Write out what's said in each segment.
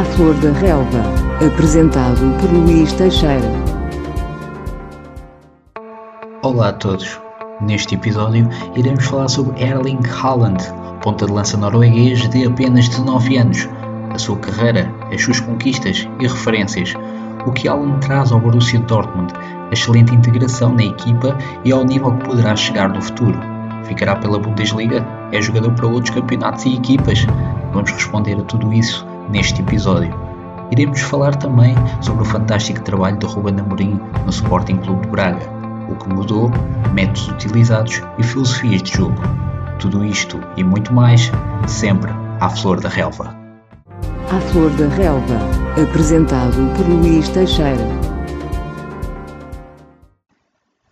À Flor da Relva, apresentado por Luís Teixeira. Olá a todos. Neste episódio iremos falar sobre Erling Haaland, ponta de lança norueguês de apenas 19 anos, a sua carreira, as suas conquistas e referências, o que Haaland traz ao Borussia Dortmund, a excelente integração na equipa e ao nível que poderá chegar no futuro. Ficará pela Bundesliga? É jogador para outros campeonatos e equipas? Vamos responder a tudo isso neste episódio. Iremos falar também sobre o fantástico trabalho de Ruben Amorim no Sporting Clube de Braga, o que mudou, métodos utilizados e filosofias de jogo. Tudo isto e muito mais, sempre à flor da relva. À Flor da Relva, apresentado por Luís Teixeira.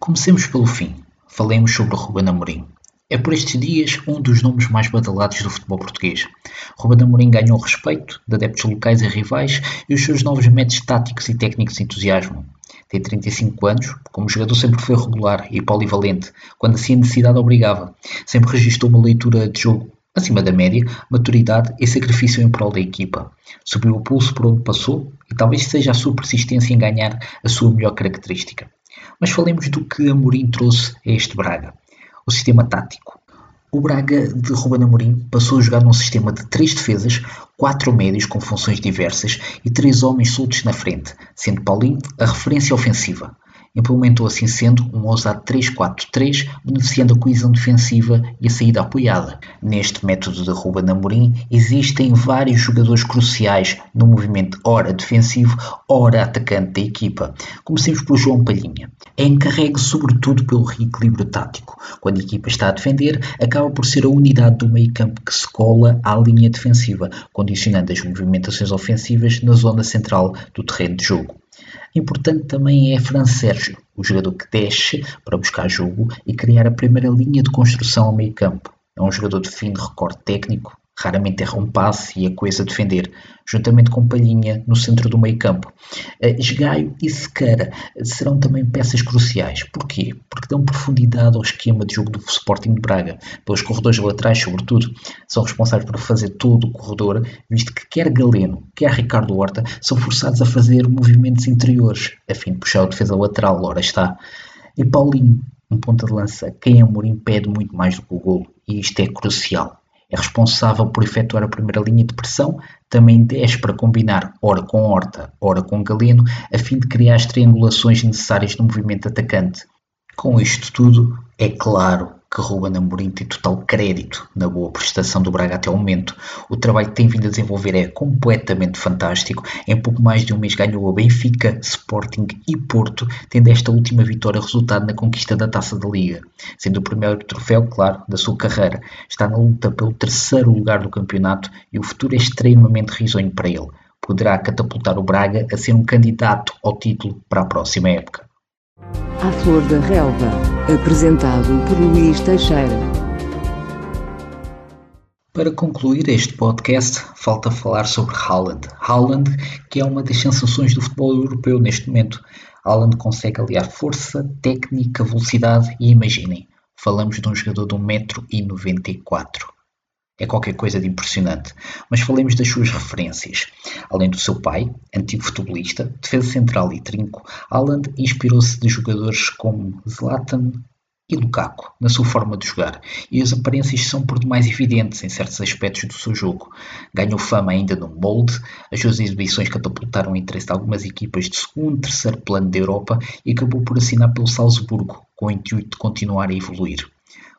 Comecemos pelo fim. Falemos sobre Ruben Amorim. É por estes dias um dos nomes mais badalados do futebol português. Ruben Amorim ganhou respeito de adeptos locais e rivais e os seus novos métodos táticos e técnicos entusiasmam. Tem 35 anos, como jogador sempre foi regular e polivalente, quando assim a necessidade obrigava. Sempre registrou uma leitura de jogo acima da média, maturidade e sacrifício em prol da equipa. Subiu o pulso por onde passou e talvez seja a sua persistência em ganhar a sua melhor característica. Mas falemos do que Amorim trouxe a este Braga o sistema tático. O Braga de Ruben Amorim passou a jogar num sistema de três defesas, quatro médios com funções diversas e três homens soltos na frente, sendo Paulinho a referência ofensiva. Implementou assim sendo um ousado 3-4-3, beneficiando a coesão defensiva e a saída apoiada. Neste método de Ruben Amorim existem vários jogadores cruciais no movimento ora defensivo, ora atacante da equipa. Comecemos por João Palhinha. É encarregue sobretudo pelo reequilíbrio tático. Quando a equipa está a defender, acaba por ser a unidade do meio campo que se cola à linha defensiva, condicionando as movimentações ofensivas na zona central do terreno de jogo. Importante também é Fran Sérgio, o jogador que desce para buscar jogo e criar a primeira linha de construção ao meio campo. É um jogador de fino recorde técnico, raramente erra um passe e é coisa defender, juntamente com Palhinha no centro do meio campo. Esgaio e Sequeira serão também peças cruciais. Porquê? Porque dão profundidade ao esquema de jogo do Sporting de Braga. Pelos corredores laterais, sobretudo, são responsáveis por fazer todo o corredor, visto que quer Galeno, quer Ricardo Horta são forçados a fazer movimentos interiores, a fim de puxar o defesa lateral, ora está. E Paulinho, um ponta de lança, quem Amorim pede muito mais do que o golo, e isto é crucial é responsável por efetuar a primeira linha de pressão, também desce para combinar ora com Horta, ora com Galeno, a fim de criar as triangulações necessárias no movimento atacante. Com isto tudo, é claro que Ruben Amorim tem total crédito na boa prestação do Braga até o momento. O trabalho que tem vindo a desenvolver é completamente fantástico. Em pouco mais de um mês ganhou a Benfica, Sporting e Porto, tendo esta última vitória resultado na conquista da Taça da Liga. Sendo o primeiro troféu, claro, da sua carreira. Está na luta pelo terceiro lugar do campeonato e o futuro é extremamente risonho para ele. Poderá catapultar o Braga a ser um candidato ao título para a próxima época. À Flor da Relva, apresentado por Luís Teixeira. Para concluir este podcast, falta falar sobre Haaland. Haaland, que é uma das sensações do futebol europeu neste momento. Haaland consegue aliar força, técnica, velocidade e imaginem, falamos de um jogador de 1,94m é qualquer coisa de impressionante. Mas falemos das suas referências. Além do seu pai, antigo futebolista, defesa central e trinco, Haaland inspirou-se de jogadores como Zlatan e Lukaku na sua forma de jogar, e as aparências são por demais evidentes em certos aspectos do seu jogo. Ganhou fama ainda no molde, as suas exibições catapultaram o interesse de algumas equipas de segundo e terceiro plano da Europa e acabou por assinar pelo Salzburgo, com o intuito de continuar a evoluir.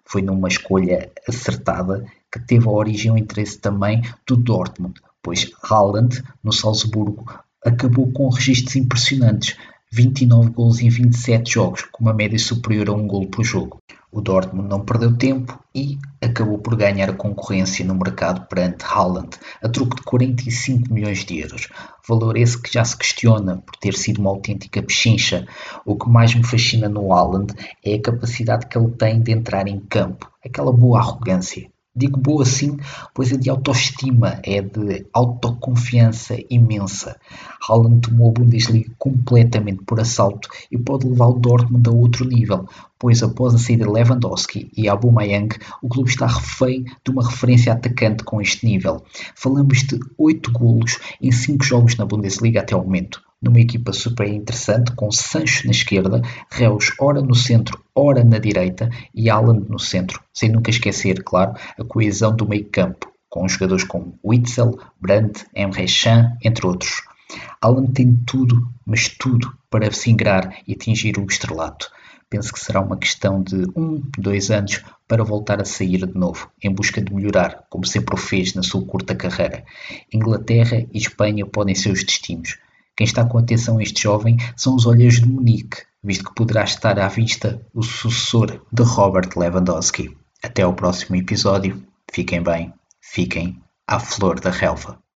Foi numa escolha acertada que teve a origem o interesse também do Dortmund, pois Haaland, no Salzburgo, acabou com registros impressionantes, 29 gols em 27 jogos, com uma média superior a um gol por jogo. O Dortmund não perdeu tempo e acabou por ganhar a concorrência no mercado perante Haaland, a truque de 45 milhões de euros. Valor esse que já se questiona por ter sido uma autêntica pechincha. O que mais me fascina no Haaland é a capacidade que ele tem de entrar em campo, aquela boa arrogância Digo boa sim, pois é de autoestima, é de autoconfiança imensa. Haaland tomou a Bundesliga completamente por assalto e pode levar o Dortmund a outro nível, pois após a saída de Lewandowski e Aubameyang, o clube está refém de uma referência atacante com este nível. Falamos de 8 golos em 5 jogos na Bundesliga até o momento numa equipa super interessante, com Sancho na esquerda, Reus ora no centro, ora na direita e Haaland no centro, sem nunca esquecer, claro, a coesão do meio campo, com jogadores como Witzel, Brandt, Emre Can, entre outros. Haaland tem tudo, mas tudo, para se ingrar e atingir o estrelato. Penso que será uma questão de um, dois anos para voltar a sair de novo, em busca de melhorar, como sempre o fez na sua curta carreira. Inglaterra e Espanha podem ser os destinos quem está com atenção a este jovem são os olheiros de Munique, visto que poderá estar à vista o sucessor de Robert Lewandowski. Até ao próximo episódio. Fiquem bem, fiquem à flor da relva.